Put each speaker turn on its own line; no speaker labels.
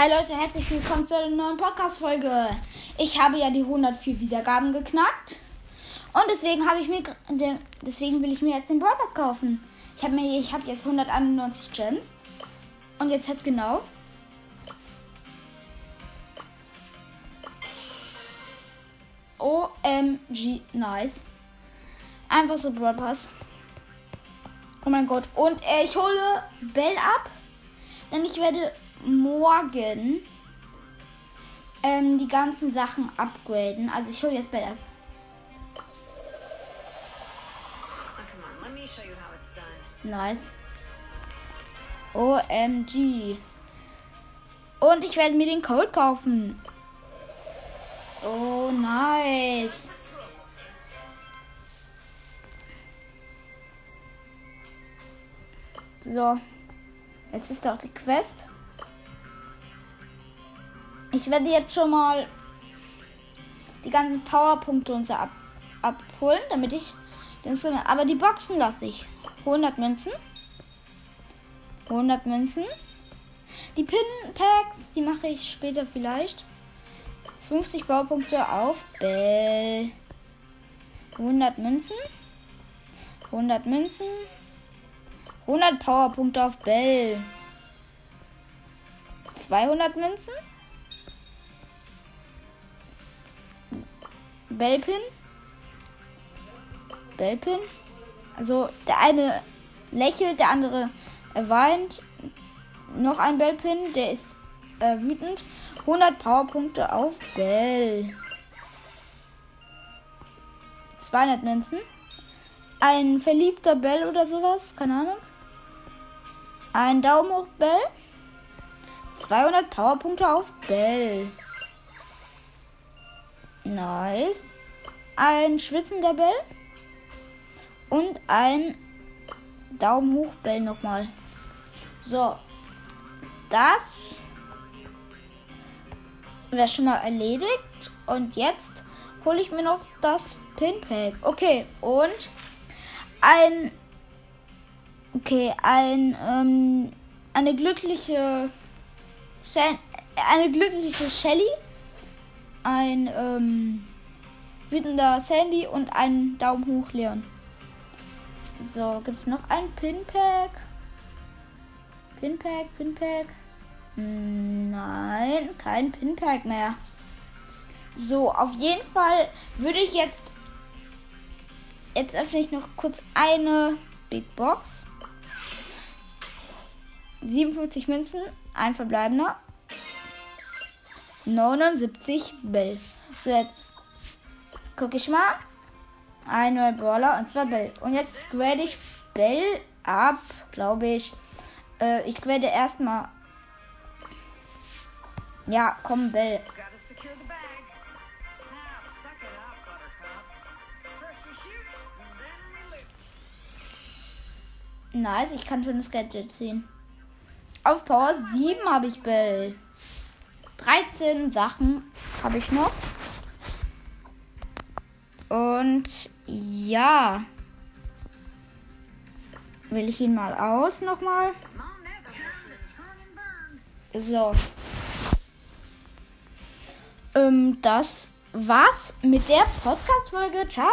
Hi Leute, herzlich willkommen zu einer neuen Podcast-Folge. Ich habe ja die 104 Wiedergaben geknackt. Und deswegen habe ich mir deswegen will ich mir jetzt den Brawl kaufen. Ich habe mir ich habe jetzt 191 Gems. Und jetzt halt genau OMG nice. Einfach so Brawl Pass. Oh mein Gott. Und äh, ich hole Bell ab. Denn ich werde morgen ähm, die ganzen Sachen upgraden. Also ich hole jetzt Bell ab. Nice. OMG. Und ich werde mir den Code kaufen. Oh, nice. So. Jetzt ist doch die Quest. Ich werde jetzt schon mal die ganzen Powerpunkte und so ab, abholen, damit ich das, aber die Boxen lasse ich. 100 Münzen. 100 Münzen. Die Pin Packs, die mache ich später vielleicht. 50 Baupunkte auf Bell. 100 Münzen. 100 Münzen. 100 Powerpunkte auf Bell. 200 Münzen. Bellpin. Bellpin. Also der eine lächelt, der andere weint. Noch ein Bellpin, der ist äh, wütend. 100 Powerpunkte auf Bell. 200 Münzen. Ein verliebter Bell oder sowas, keine Ahnung. Ein Daumen hoch Bell. 200 Powerpunkte auf Bell. Nice. Ein schwitzender Bell. Und ein Daumen hoch Bell nochmal. So. Das wäre schon mal erledigt. Und jetzt hole ich mir noch das Pinpack. Okay, und ein Okay, ein, ähm, eine glückliche, San eine glückliche Shelly, ein, ähm, wütender Sandy und ein Daumen hoch Leon. So, gibt es noch ein Pinpack? Pinpack, Pinpack. Nein, kein Pinpack mehr. So, auf jeden Fall würde ich jetzt. Jetzt öffne ich noch kurz eine Big Box. 57 Münzen, ein verbleibender. 79 Bell. So, jetzt gucke ich mal. Ein neuer Brawler und zwar Bell. Und jetzt grade ich Bell ab, glaube ich. Äh, ich grade erstmal. Ja, komm, Bell. Nice, ich kann schon das Gadget sehen. Auf Power 7 habe ich Bell. 13 Sachen habe ich noch. Und ja. Will ich ihn mal aus nochmal? So. Ähm, das war's mit der Podcast-Folge. Ciao!